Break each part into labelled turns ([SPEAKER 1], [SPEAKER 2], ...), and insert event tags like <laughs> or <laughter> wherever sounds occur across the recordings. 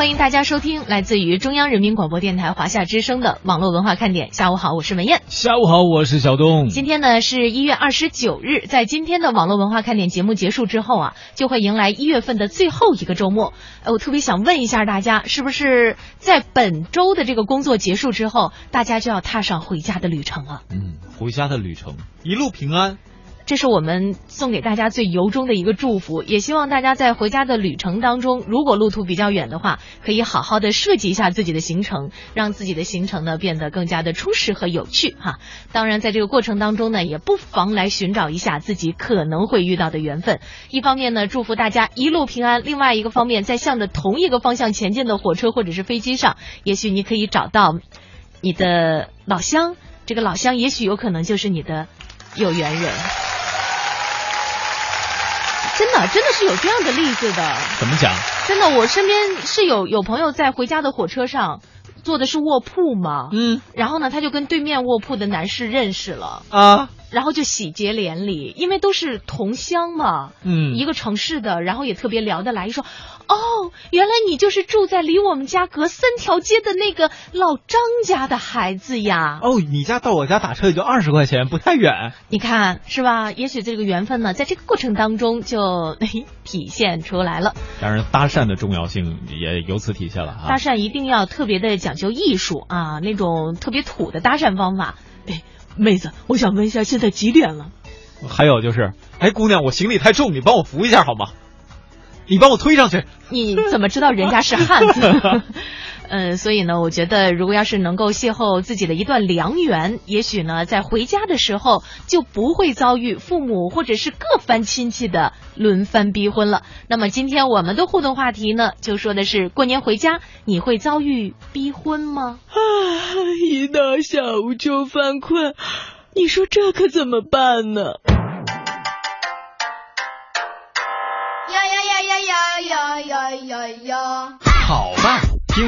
[SPEAKER 1] 欢迎大家收听来自于中央人民广播电台华夏之声的网络文化看点。下午好，我是文艳。
[SPEAKER 2] 下午好，我是小东。
[SPEAKER 1] 今天呢是一月二十九日，在今天的网络文化看点节目结束之后啊，就会迎来一月份的最后一个周末。呃，我特别想问一下大家，是不是在本周的这个工作结束之后，大家就要踏上回家的旅程了？
[SPEAKER 2] 嗯，回家的旅程，一路平安。
[SPEAKER 1] 这是我们送给大家最由衷的一个祝福，也希望大家在回家的旅程当中，如果路途比较远的话，可以好好的设计一下自己的行程，让自己的行程呢变得更加的充实和有趣哈。当然，在这个过程当中呢，也不妨来寻找一下自己可能会遇到的缘分。一方面呢，祝福大家一路平安；另外一个方面，在向着同一个方向前进的火车或者是飞机上，也许你可以找到你的老乡，这个老乡也许有可能就是你的有缘人。真的，真的是有这样的例子的。
[SPEAKER 2] 怎么讲？
[SPEAKER 1] 真的，我身边是有有朋友在回家的火车上，坐的是卧铺嘛。
[SPEAKER 2] 嗯。
[SPEAKER 1] 然后呢，他就跟对面卧铺的男士认识了。
[SPEAKER 2] 啊。
[SPEAKER 1] 然后就喜结连理，因为都是同乡嘛。
[SPEAKER 2] 嗯。
[SPEAKER 1] 一个城市的，然后也特别聊得来，一说。哦，原来你就是住在离我们家隔三条街的那个老张家的孩子呀！
[SPEAKER 2] 哦，你家到我家打车也就二十块钱，不太远。
[SPEAKER 1] 你看是吧？也许这个缘分呢，在这个过程当中就体现出来了。
[SPEAKER 2] 当然，搭讪的重要性也由此体现了。
[SPEAKER 1] 搭讪一定要特别的讲究艺术啊，那种特别土的搭讪方法。哎，妹子，我想问一下，现在几点了？
[SPEAKER 2] 还有就是，哎，姑娘，我行李太重，你帮我扶一下好吗？你帮我推上去。
[SPEAKER 1] 你怎么知道人家是汉子？<laughs> 嗯，所以呢，我觉得如果要是能够邂逅自己的一段良缘，也许呢，在回家的时候就不会遭遇父母或者是各番亲戚的轮番逼婚了。那么今天我们的互动话题呢，就说的是过年回家你会遭遇逼婚吗？
[SPEAKER 3] 啊，<sighs> 一到下午就犯困，你说这可怎么办呢？
[SPEAKER 4] 呀呀呀呀呀！
[SPEAKER 5] 好办，听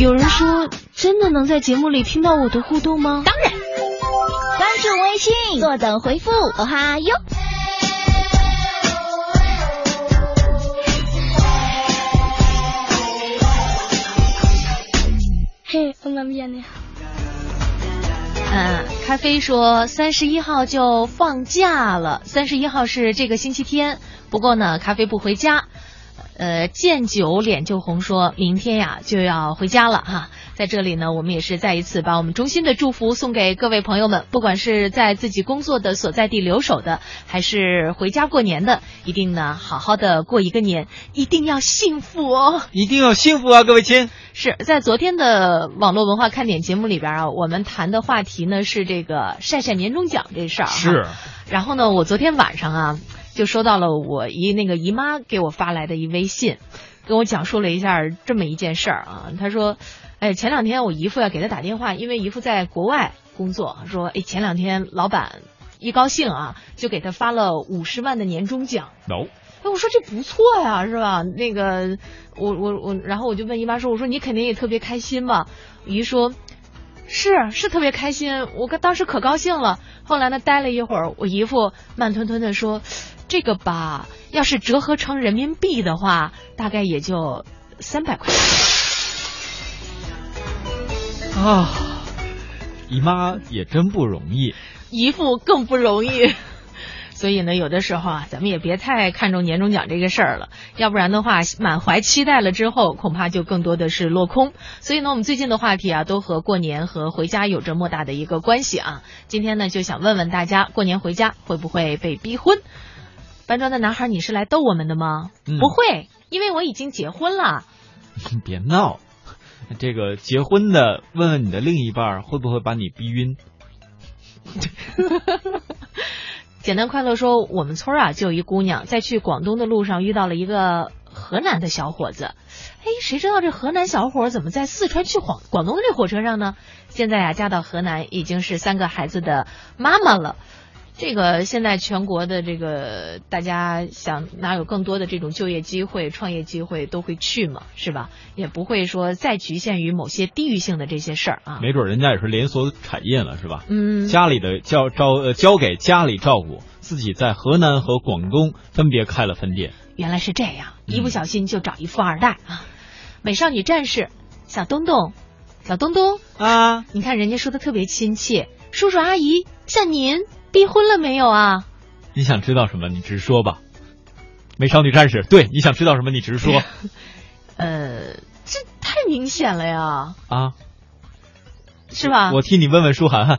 [SPEAKER 1] 有人说，真的能在节目里听到我的互动吗？
[SPEAKER 6] 当然，关注微信，坐等回复。哦哈哟。
[SPEAKER 7] 嘿，我那边呢？
[SPEAKER 1] 嗯，咖啡说三十一号就放假了，三十一号是这个星期天。不过呢，咖啡不回家。呃，见酒脸就红，说明天呀就要回家了哈。在这里呢，我们也是再一次把我们衷心的祝福送给各位朋友们，不管是在自己工作的所在地留守的，还是回家过年的，一定呢好好的过一个年，一定要幸福哦，
[SPEAKER 2] 一定要幸福啊，各位亲。
[SPEAKER 1] 是在昨天的网络文化看点节目里边啊，我们谈的话题呢是这个晒晒年终奖这事儿。
[SPEAKER 2] 是。
[SPEAKER 1] 然后呢，我昨天晚上啊。就收到了我姨那个姨妈给我发来的一微信，跟我讲述了一下这么一件事儿啊。她说，哎，前两天我姨父要给她打电话，因为姨父在国外工作，说，哎，前两天老板一高兴啊，就给他发了五十万的年终奖。
[SPEAKER 2] 有，
[SPEAKER 1] 哎，我说这不错呀，是吧？那个，我我我，然后我就问姨妈说，我说你肯定也特别开心吧？姨说，是是特别开心，我当时可高兴了。后来呢，待了一会儿，我姨父慢吞吞的说。这个吧，要是折合成人民币的话，大概也就三百块钱。
[SPEAKER 2] 啊，姨妈也真不容易，
[SPEAKER 1] 姨父更不容易。所以呢，有的时候啊，咱们也别太看重年终奖这个事儿了，要不然的话，满怀期待了之后，恐怕就更多的是落空。所以呢，我们最近的话题啊，都和过年和回家有着莫大的一个关系啊。今天呢，就想问问大家，过年回家会不会被逼婚？搬砖的男孩，你是来逗我们的吗？不会，因为我已经结婚了。<laughs>
[SPEAKER 2] 别闹，这个结婚的问问你的另一半会不会把你逼晕？<laughs>
[SPEAKER 1] 简单快乐说，我们村啊就有一姑娘，在去广东的路上遇到了一个河南的小伙子。哎，谁知道这河南小伙怎么在四川去广广东的这火车上呢？现在呀，嫁到河南已经是三个孩子的妈妈了。这个现在全国的这个大家想哪有更多的这种就业机会、创业机会都会去嘛，是吧？也不会说再局限于某些地域性的这些事儿啊。
[SPEAKER 2] 没准人家也是连锁产业了，是吧？
[SPEAKER 1] 嗯，
[SPEAKER 2] 家里的交招呃交给家里照顾，自己在河南和广东分别开了分店。
[SPEAKER 1] 原来是这样，一不小心就找一富二代啊！美少女战士小东东，小东东
[SPEAKER 2] 啊，
[SPEAKER 1] 你看人家说的特别亲切，叔叔阿姨，像您。逼婚了没有啊？
[SPEAKER 2] 你想知道什么？你直说吧。美少女战士，对，你想知道什么？你直说。<laughs>
[SPEAKER 1] 呃，这太明显了呀。
[SPEAKER 2] 啊，
[SPEAKER 1] 是吧？
[SPEAKER 2] 我替你问问舒涵涵。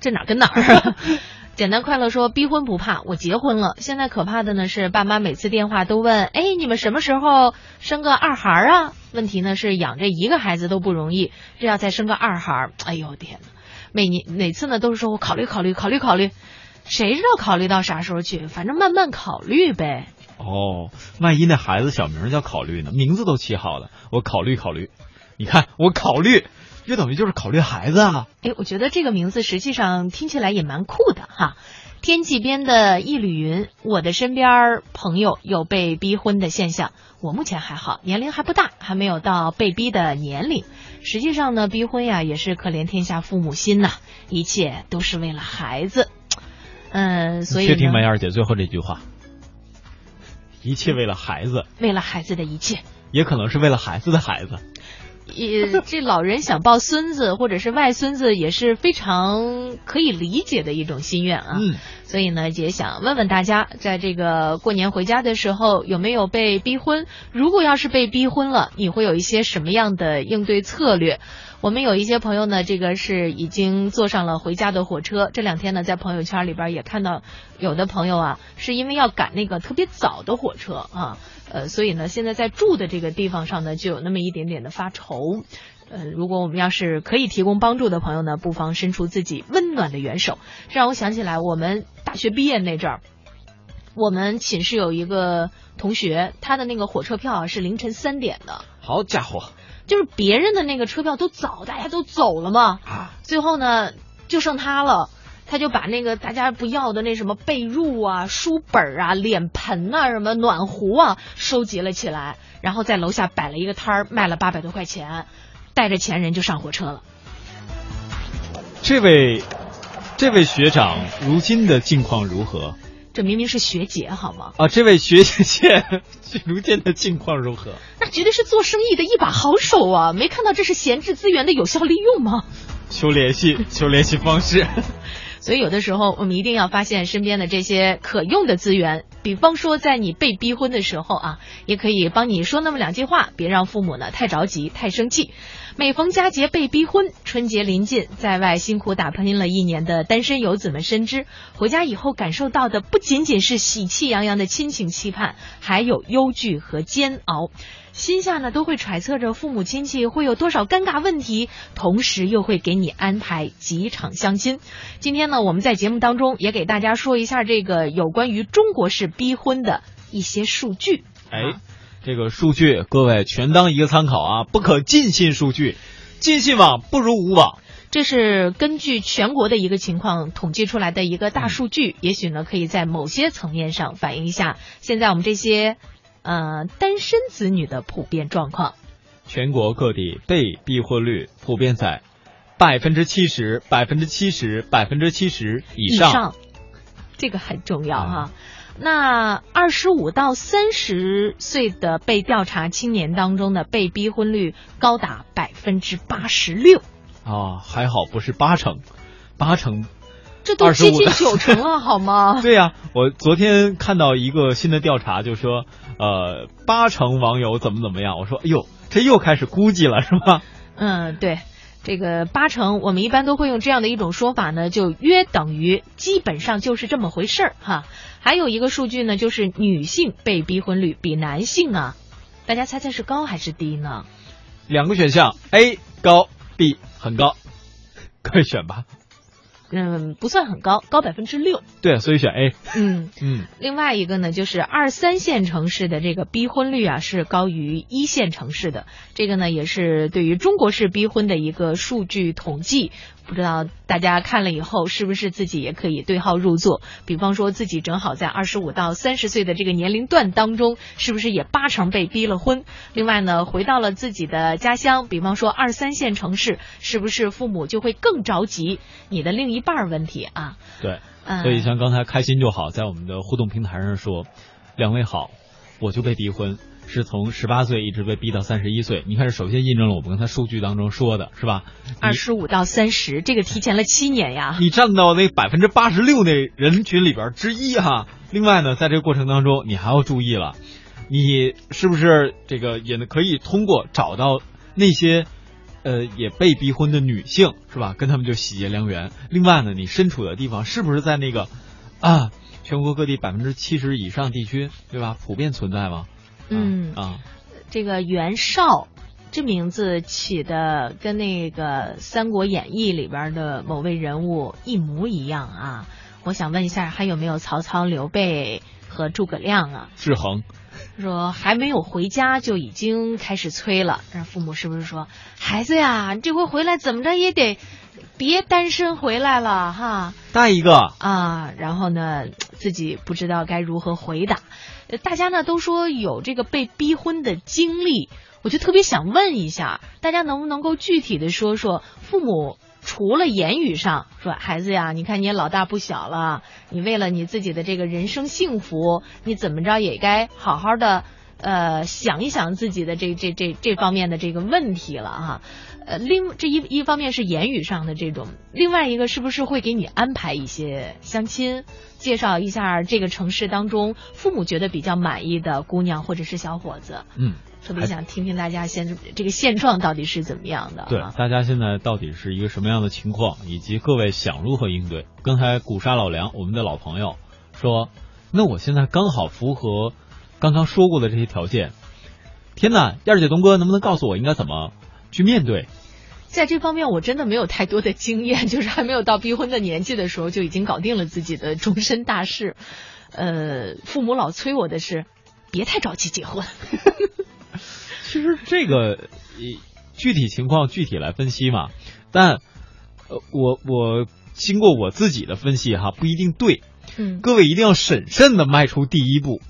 [SPEAKER 1] 这哪跟哪儿啊？<laughs> 简单快乐说，逼婚不怕，我结婚了。现在可怕的呢是，爸妈每次电话都问，哎，你们什么时候生个二孩啊？问题呢是养这一个孩子都不容易，这要再生个二孩，哎呦天哪！每年每次呢都是说我考虑考虑考虑考虑，谁知道考虑到啥时候去？反正慢慢考虑呗。
[SPEAKER 2] 哦，万一那孩子小名叫考虑呢？名字都起好了，我考虑考虑。你看我考虑，这等于就是考虑孩子啊。
[SPEAKER 1] 哎，我觉得这个名字实际上听起来也蛮酷的哈。天际边的一缕云，我的身边朋友有被逼婚的现象。我目前还好，年龄还不大，还没有到被逼的年龄。实际上呢，逼婚呀也是可怜天下父母心呐，一切都是为了孩子。嗯，所以
[SPEAKER 2] 确听梅二姐最后这句话，一切为了孩子，
[SPEAKER 1] 为了孩子的一切，
[SPEAKER 2] 也可能是为了孩子的孩子。
[SPEAKER 1] 也这老人想抱孙子或者是外孙子也是非常可以理解的一种心愿啊。
[SPEAKER 2] 嗯，
[SPEAKER 1] 所以呢，也想问问大家，在这个过年回家的时候有没有被逼婚？如果要是被逼婚了，你会有一些什么样的应对策略？我们有一些朋友呢，这个是已经坐上了回家的火车。这两天呢，在朋友圈里边也看到有的朋友啊，是因为要赶那个特别早的火车啊。呃，所以呢，现在在住的这个地方上呢，就有那么一点点的发愁。呃，如果我们要是可以提供帮助的朋友呢，不妨伸出自己温暖的援手。这让我想起来，我们大学毕业那阵儿，我们寝室有一个同学，他的那个火车票啊是凌晨三点的。
[SPEAKER 2] 好家伙！
[SPEAKER 1] 就是别人的那个车票都早，大家都走了嘛。
[SPEAKER 2] 啊。
[SPEAKER 1] 最后呢，就剩他了。他就把那个大家不要的那什么被褥啊、书本啊、脸盆啊、什么暖壶啊收集了起来，然后在楼下摆了一个摊儿，卖了八百多块钱，带着钱人就上火车了。
[SPEAKER 2] 这位，这位学长如今的境况如何？
[SPEAKER 1] 这明明是学姐好吗？
[SPEAKER 2] 啊，这位学姐 <laughs> 如今的境况如何？
[SPEAKER 1] 那绝对是做生意的一把好手啊！没看到这是闲置资源的有效利用吗？
[SPEAKER 2] 求联系，求联系方式。<laughs>
[SPEAKER 1] 所以有的时候，我们一定要发现身边的这些可用的资源。比方说，在你被逼婚的时候啊，也可以帮你说那么两句话，别让父母呢太着急、太生气。每逢佳节被逼婚，春节临近，在外辛苦打拼了一年的单身游子们深知，回家以后感受到的不仅仅是喜气洋洋的亲情期盼，还有忧惧和煎熬。心下呢都会揣测着父母亲戚会有多少尴尬问题，同时又会给你安排几场相亲。今天呢，我们在节目当中也给大家说一下这个有关于中国式逼婚的一些数据。
[SPEAKER 2] 哎，这个数据各位全当一个参考啊，不可尽信数据，尽信网不如无网。
[SPEAKER 1] 这是根据全国的一个情况统计出来的一个大数据，也许呢可以在某些层面上反映一下现在我们这些。呃，单身子女的普遍状况，
[SPEAKER 2] 全国各地被逼婚率普遍在百分之七十、百分之七十、百分之七十以
[SPEAKER 1] 上，这个很重要哈。那二十五到三十岁的被调查青年当中的被逼婚率高达百分之八十六
[SPEAKER 2] 啊，还好不是八成，八成。
[SPEAKER 1] 这都接近九成了，好吗？<laughs>
[SPEAKER 2] 对呀，我昨天看到一个新的调查，就说，呃，八成网友怎么怎么样。我说，哎呦，这又开始估计了，是吗？
[SPEAKER 1] 嗯，对，这个八成，我们一般都会用这样的一种说法呢，就约等于基本上就是这么回事儿哈。还有一个数据呢，就是女性被逼婚率比男性啊，大家猜猜是高还是低呢？
[SPEAKER 2] 两个选项，A 高，B 很高，快选吧。
[SPEAKER 1] 嗯，不算很高，高百分之六。
[SPEAKER 2] 对，所以选 A。
[SPEAKER 1] 嗯
[SPEAKER 2] 嗯，
[SPEAKER 1] 另外一个呢，就是二三线城市的这个逼婚率啊是高于一线城市的，这个呢也是对于中国式逼婚的一个数据统计。不知道大家看了以后是不是自己也可以对号入座？比方说自己正好在二十五到三十岁的这个年龄段当中，是不是也八成被逼了婚？另外呢，回到了自己的家乡，比方说二三线城市，是不是父母就会更着急你的另一半问题啊？
[SPEAKER 2] 对，
[SPEAKER 1] 嗯
[SPEAKER 2] 所以像刚才开心就好，在我们的互动平台上说，两位好，我就被逼婚，是从十八岁一直被逼到三十一岁。你看，这首先印证了我们刚才数据当中说的是吧？
[SPEAKER 1] 二十五到三十，这个提前了七年呀。
[SPEAKER 2] 你占到那百分之八十六那人群里边之一哈。另外呢，在这个过程当中，你还要注意了，你是不是这个也可以通过找到那些呃也被逼婚的女性是吧？跟他们就喜结良缘。另外呢，你身处的地方是不是在那个啊全国各地百分之七十以上地区对吧？普遍存在吗？
[SPEAKER 1] 嗯
[SPEAKER 2] 啊，
[SPEAKER 1] 这个袁绍。这名字起的跟那个《三国演义》里边的某位人物一模一样啊！我想问一下，还有没有曹操、刘备和诸葛亮啊？
[SPEAKER 2] 志恒
[SPEAKER 1] 说还没有回家就已经开始催了，让父母是不是说孩子呀，你这回回来怎么着也得别单身回来了哈？
[SPEAKER 2] 带一个
[SPEAKER 1] 啊，然后呢，自己不知道该如何回答。大家呢都说有这个被逼婚的经历。我就特别想问一下，大家能不能够具体的说说，父母除了言语上说孩子呀，你看你也老大不小了，你为了你自己的这个人生幸福，你怎么着也该好好的呃想一想自己的这这这这方面的这个问题了哈。呃，另这一一方面是言语上的这种，另外一个是不是会给你安排一些相亲，介绍一下这个城市当中父母觉得比较满意的姑娘或者是小伙子？
[SPEAKER 2] 嗯。
[SPEAKER 1] 特别想听听大家现这个现状到底是怎么样的？
[SPEAKER 2] 对，大家现在到底是一个什么样的情况，以及各位想如何应对？刚才古沙老梁，我们的老朋友说，那我现在刚好符合刚刚说过的这些条件。天哪，燕儿姐、东哥，能不能告诉我应该怎么去面对？
[SPEAKER 1] 在这方面，我真的没有太多的经验，就是还没有到逼婚的年纪的时候，就已经搞定了自己的终身大事。呃，父母老催我的是，别太着急结婚。<laughs>
[SPEAKER 2] 其实这个具体情况具体来分析嘛，但呃，我我经过我自己的分析哈，不一定对。
[SPEAKER 1] 嗯，
[SPEAKER 2] 各位一定要审慎的迈出第一步。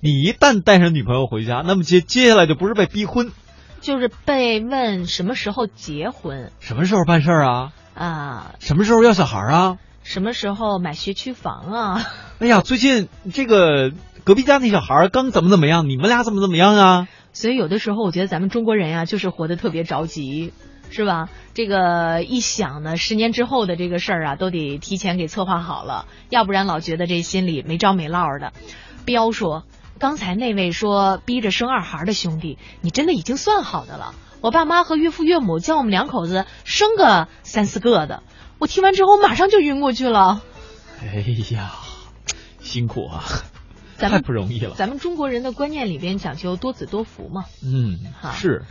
[SPEAKER 2] 你一旦带上女朋友回家，那么接接下来就不是被逼婚，
[SPEAKER 1] 就是被问什么时候结婚，
[SPEAKER 2] 什么时候办事儿啊？
[SPEAKER 1] 啊，
[SPEAKER 2] 什么时候要小孩啊？
[SPEAKER 1] 什么时候买学区房啊？<laughs>
[SPEAKER 2] 哎呀，最近这个隔壁家那小孩刚怎么怎么样，你们俩怎么怎么样啊？
[SPEAKER 1] 所以有的时候，我觉得咱们中国人呀，就是活得特别着急，是吧？这个一想呢，十年之后的这个事儿啊，都得提前给策划好了，要不然老觉得这心里没着没落的。彪说，刚才那位说逼着生二孩的兄弟，你真的已经算好的了。我爸妈和岳父岳母叫我们两口子生个三四个的，我听完之后马上就晕过去了。
[SPEAKER 2] 哎呀，辛苦啊！
[SPEAKER 1] 咱们
[SPEAKER 2] 太不容易了。
[SPEAKER 1] 咱们中国人的观念里边讲究多子多福嘛。
[SPEAKER 2] 嗯，是。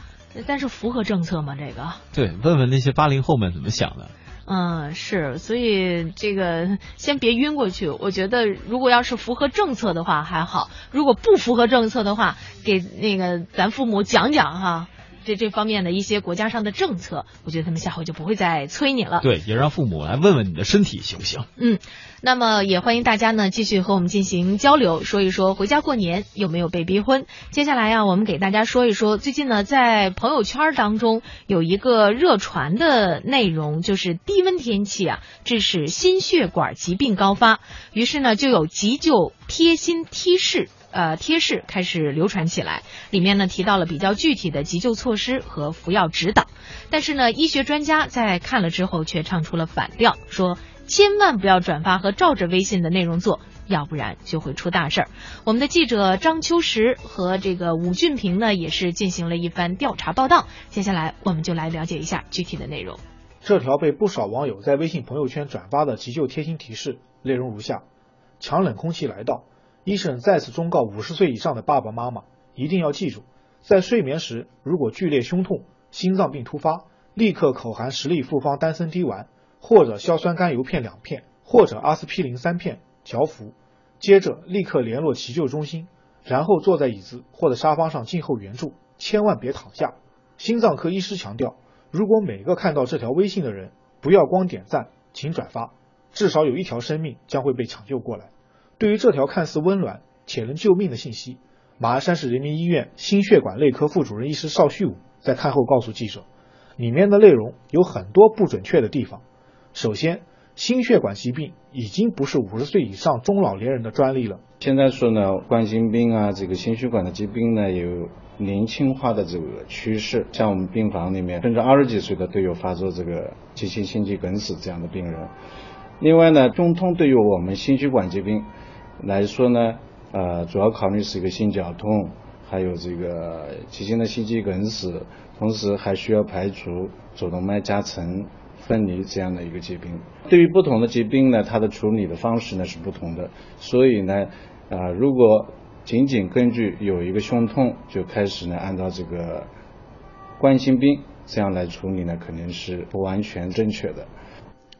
[SPEAKER 1] 但是符合政策吗？这个？
[SPEAKER 2] 对，问问那些八零后们怎么想的。
[SPEAKER 1] 嗯，是，所以这个先别晕过去。我觉得，如果要是符合政策的话还好；如果不符合政策的话，给那个咱父母讲讲哈。这这方面的一些国家上的政策，我觉得他们下回就不会再催你了。
[SPEAKER 2] 对，也让父母来问问你的身体行不行？
[SPEAKER 1] 嗯，那么也欢迎大家呢继续和我们进行交流，说一说回家过年有没有被逼婚。接下来呀、啊，我们给大家说一说，最近呢在朋友圈当中有一个热传的内容，就是低温天气啊致使心血管疾病高发，于是呢就有急救贴心提示。呃，贴士开始流传起来，里面呢提到了比较具体的急救措施和服药指导，但是呢，医学专家在看了之后却唱出了反调，说千万不要转发和照着微信的内容做，要不然就会出大事儿。我们的记者张秋实和这个武俊平呢，也是进行了一番调查报道，接下来我们就来了解一下具体的内容。
[SPEAKER 8] 这条被不少网友在微信朋友圈转发的急救贴心提示内容如下：强冷空气来到。医生再次忠告五十岁以上的爸爸妈妈，一定要记住，在睡眠时如果剧烈胸痛、心脏病突发，立刻口含十粒复方丹参滴丸，或者硝酸甘油片两片，或者阿司匹林三片嚼服，接着立刻联络急救中心，然后坐在椅子或者沙发上静候援助，千万别躺下。心脏科医师强调，如果每个看到这条微信的人，不要光点赞，请转发，至少有一条生命将会被抢救过来。对于这条看似温暖且能救命的信息，马鞍山市人民医院心血管内科副主任医师邵旭武在看后告诉记者，里面的内容有很多不准确的地方。首先，心血管疾病已经不是五十岁以上中老年人的专利了。
[SPEAKER 9] 现在说呢，冠心病啊，这个心血管的疾病呢，有年轻化的这个趋势。像我们病房里面，甚至二十几岁的都有发作这个急性心肌梗死这样的病人。另外呢，中通对于我们心血管疾病来说呢，呃，主要考虑是一个心绞痛，还有这个急性的心肌梗死，同时还需要排除主动脉夹层。分离这样的一个疾病，对于不同的疾病呢，它的处理的方式呢是不同的。所以呢，啊，如果仅仅根据有一个胸痛就开始呢，按照这个冠心病这样来处理呢，肯定是不完全正确的。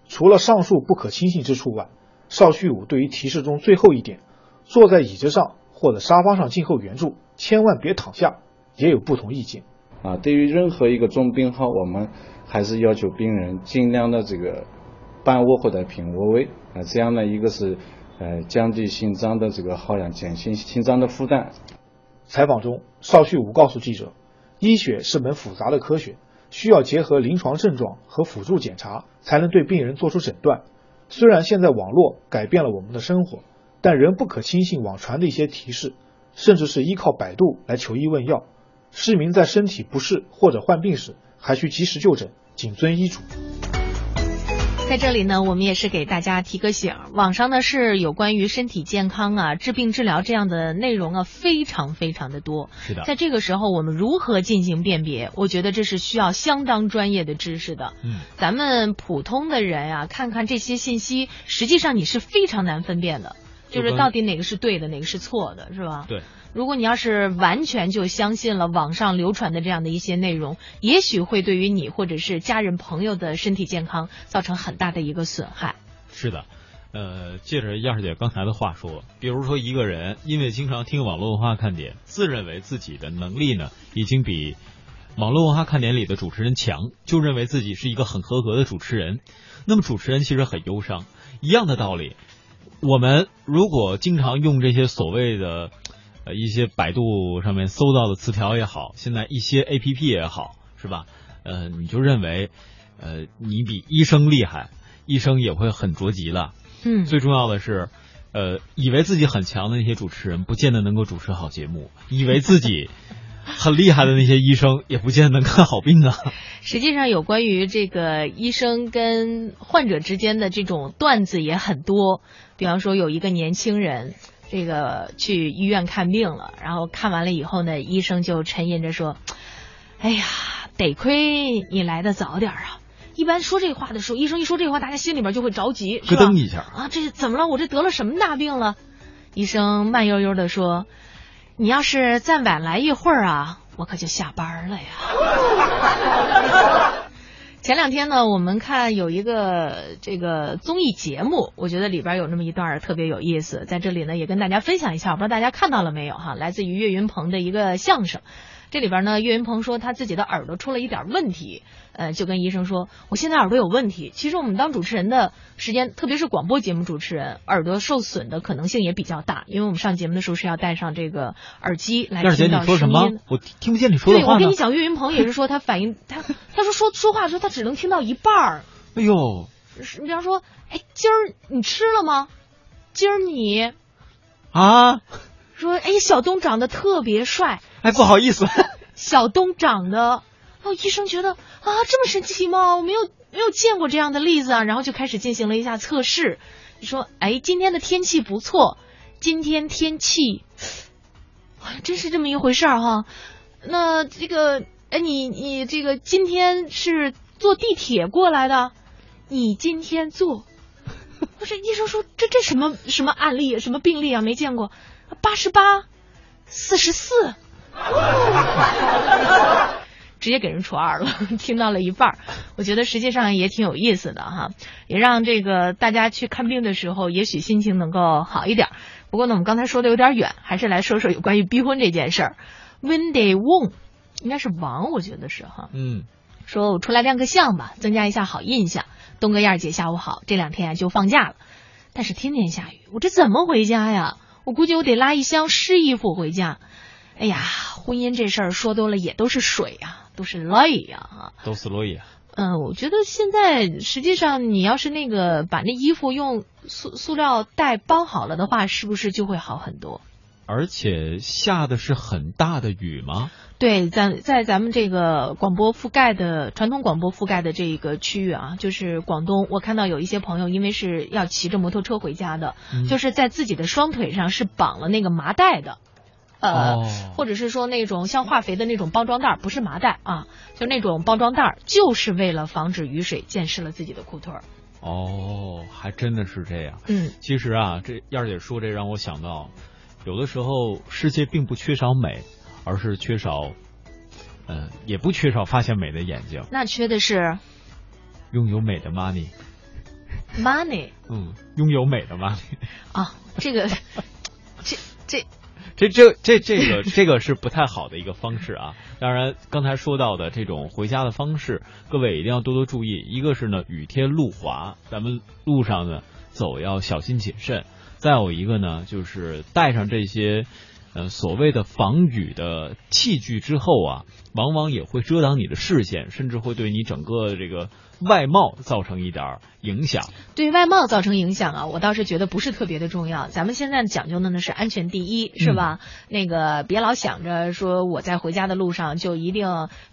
[SPEAKER 8] 除了上述不可轻信之处外，邵旭武对于提示中最后一点，坐在椅子上或者沙发上静候援助，千万别躺下，也有不同意见。
[SPEAKER 9] 啊，对于任何一个重病号，我们。还是要求病人尽量的这个半卧或者平卧位啊，这样呢，一个是呃降低心脏的这个耗氧，减轻心脏的负担。
[SPEAKER 8] 采访中，邵旭武告诉记者，医学是门复杂的科学，需要结合临床症状和辅助检查，才能对病人做出诊断。虽然现在网络改变了我们的生活，但仍不可轻信网传的一些提示，甚至是依靠百度来求医问药。市民在身体不适或者患病时，还需及时就诊，谨遵医嘱。
[SPEAKER 1] 在这里呢，我们也是给大家提个醒，网上呢是有关于身体健康啊、治病治疗这样的内容啊，非常非常的多。
[SPEAKER 2] 是的，
[SPEAKER 1] 在这个时候，我们如何进行辨别？我觉得这是需要相当专业的知识的。
[SPEAKER 2] 嗯，
[SPEAKER 1] 咱们普通的人啊，看看这些信息，实际上你是非常难分辨的，就是到底哪个是对的，哪个是错的，是吧？
[SPEAKER 2] 对。
[SPEAKER 1] 如果你要是完全就相信了网上流传的这样的一些内容，也许会对于你或者是家人朋友的身体健康造成很大的一个损害。
[SPEAKER 2] 是的，呃，借着燕儿姐刚才的话说，比如说一个人因为经常听网络文化看点，自认为自己的能力呢已经比网络文化看点里的主持人强，就认为自己是一个很合格的主持人，那么主持人其实很忧伤。一样的道理，我们如果经常用这些所谓的。呃，一些百度上面搜到的词条也好，现在一些 A P P 也好，是吧？呃，你就认为，呃，你比医生厉害，医生也会很着急了。
[SPEAKER 1] 嗯，
[SPEAKER 2] 最重要的是，呃，以为自己很强的那些主持人，不见得能够主持好节目；以为自己很厉害的那些医生，也不见得能看好病啊。<laughs>
[SPEAKER 1] 实际上，有关于这个医生跟患者之间的这种段子也很多。比方说，有一个年轻人。这个去医院看病了，然后看完了以后呢，医生就沉吟着说：“哎呀，得亏你来的早点啊！一般说这话的时候，医生一说这话，大家心里边就会着急，
[SPEAKER 2] 咯噔一下
[SPEAKER 1] 啊，这是怎么了？我这得了什么大病了？”医生慢悠悠的说：“你要是再晚来一会儿啊，我可就下班了呀。”前两天呢，我们看有一个这个综艺节目，我觉得里边有那么一段特别有意思，在这里呢也跟大家分享一下，我不知道大家看到了没有哈，来自于岳云鹏的一个相声。这里边呢，岳云鹏说他自己的耳朵出了一点问题，呃，就跟医生说，我现在耳朵有问题。其实我们当主持人的时间，特别是广播节目主持人，耳朵受损的可能性也比较大，因为我们上节目的时候是要戴上这个耳机来听到
[SPEAKER 2] 声音。我听不见你说的
[SPEAKER 1] 话。对，我跟你讲，岳云鹏也是说他反应，他他说说说话的时候他只能听到一半儿。
[SPEAKER 2] 哎呦，
[SPEAKER 1] 你比方说，哎，今儿你吃了吗？今儿你
[SPEAKER 2] 啊？
[SPEAKER 1] 说哎，小东长得特别帅。
[SPEAKER 2] 哎，不好意思，<laughs>
[SPEAKER 1] 小东长得哦，医生觉得啊，这么神奇吗？我没有没有见过这样的例子啊，然后就开始进行了一下测试。你说，哎，今天的天气不错，今天天气，真是这么一回事儿哈。那这个，哎，你你这个今天是坐地铁过来的？你今天坐？<laughs> 不是，医生说这这什么什么案例，什么病例啊？没见过。八十八，四十四，<laughs> 直接给人除二了，<laughs> 听到了一半儿，我觉得实际上也挺有意思的哈，也让这个大家去看病的时候，也许心情能够好一点。不过呢，我们刚才说的有点远，还是来说说有关于逼婚这件事儿。Wendy Wong 应该是王，我觉得是哈，
[SPEAKER 2] 嗯，
[SPEAKER 1] 说我出来亮个相吧，增加一下好印象。东哥、燕儿姐，下午好，这两天啊就放假了，但是天天下雨，我这怎么回家呀？我估计我得拉一箱湿衣服回家。哎呀，婚姻这事儿说多了也都是水呀，都是泪呀啊！
[SPEAKER 2] 都是泪呀。
[SPEAKER 1] 嗯，我觉得现在实际上你要是那个把那衣服用塑塑料袋包好了的话，是不是就会好很多？
[SPEAKER 2] 而且下的是很大的雨吗？
[SPEAKER 1] 对，在在咱们这个广播覆盖的传统广播覆盖的这个区域啊，就是广东，我看到有一些朋友因为是要骑着摩托车回家的，
[SPEAKER 2] 嗯
[SPEAKER 1] 就是在自己的双腿上是绑了那个麻袋的。呃，
[SPEAKER 2] 哦
[SPEAKER 1] 或者是说那种像化肥的那种包装袋，不是麻袋啊，就那种包装袋，就是为了防止雨水溅湿了自己的裤腿儿。
[SPEAKER 2] 哦，还真的是这样。
[SPEAKER 1] 嗯，
[SPEAKER 2] 其实啊，这燕儿姐说这让我想到，有的时候世界并不缺少美，而是缺少，嗯，也不缺少发现美的眼睛，
[SPEAKER 1] 那缺的是
[SPEAKER 2] 拥有美的 money。<laughs>
[SPEAKER 1] money
[SPEAKER 2] 嗯，拥有美的 money。<laughs>
[SPEAKER 1] 啊，这个，<laughs> 这这
[SPEAKER 2] 这这这这个这个是不太好的一个方式啊。当然，刚才说到的这种回家的方式，各位一定要多多注意。一个是呢，雨天路滑，咱们路上呢走要小心谨慎。再有一个呢，就是带上这些呃所谓的防雨的器具之后啊，往往也会遮挡你的视线，甚至会对你整个这个外貌造成一点儿影响。
[SPEAKER 1] 对外貌造成影响啊，我倒是觉得不是特别的重要。咱们现在讲究的呢是安全第一，是吧？那个别老想着说我在回家的路上就一定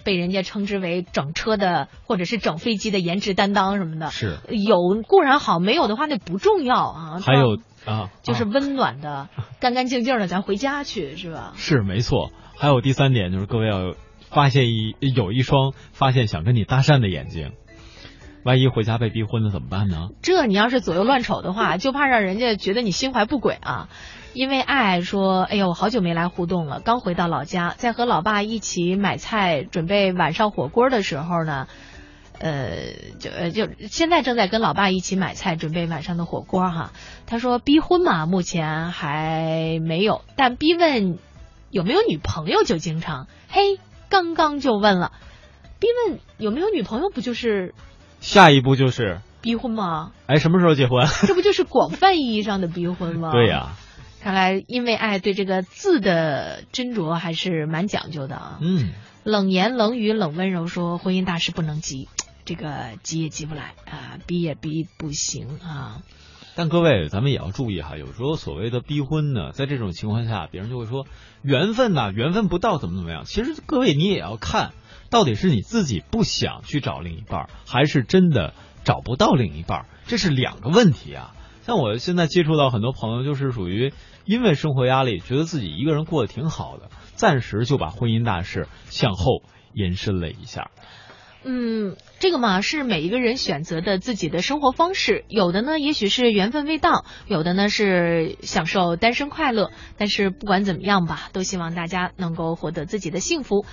[SPEAKER 1] 被人家称之为整车的或者是整飞机的颜值担当什么的。
[SPEAKER 2] 是
[SPEAKER 1] 有固然好，没有的话那不重要啊。
[SPEAKER 2] 还有啊，
[SPEAKER 1] 就是
[SPEAKER 2] 啊
[SPEAKER 1] 温暖的、<laughs> 干干净净的，咱回家去是吧？
[SPEAKER 2] 是没错。还有第三点就是各位要发现一有一双发现想跟你搭讪的眼睛，万一回家被逼婚了怎么办呢？
[SPEAKER 1] 这你要是左右乱瞅的话，就怕让人家觉得你心怀不轨啊。因为爱说，哎呦，我好久没来互动了，刚回到老家，在和老爸一起买菜，准备晚上火锅的时候呢，呃，就呃就现在正在跟老爸一起买菜，准备晚上的火锅哈。他说逼婚嘛，目前还没有，但逼问有没有女朋友就经常，嘿，刚刚就问了，逼问有没有女朋友不就是
[SPEAKER 2] 下一步就是，
[SPEAKER 1] 逼婚吗？
[SPEAKER 2] 哎，什么时候结婚？
[SPEAKER 1] 这不就是广泛意义上的逼婚吗？
[SPEAKER 2] 对呀、
[SPEAKER 1] 看来因为爱对这个字的斟酌还是蛮讲究的啊。
[SPEAKER 2] 嗯，
[SPEAKER 1] 冷言冷语冷温柔说婚姻大事不能急，这个急也急不来啊，逼也逼不行啊。
[SPEAKER 2] 但各位，咱们也要注意哈，有时候所谓的逼婚呢，在这种情况下，别人就会说缘分呐、缘分不到怎么怎么样。其实各位你也要看，到底是你自己不想去找另一半，还是真的找不到另一半，这是两个问题啊。像我现在接触到很多朋友，就是属于因为生活压力，觉得自己一个人过得挺好的，暂时就把婚姻大事向后延伸了一下。
[SPEAKER 1] 嗯，这个嘛是每一个人选择的自己的生活方式，有的呢也许是缘分未到，有的呢是享受单身快乐。但是不管怎么样吧，都希望大家能够获得自己的幸福。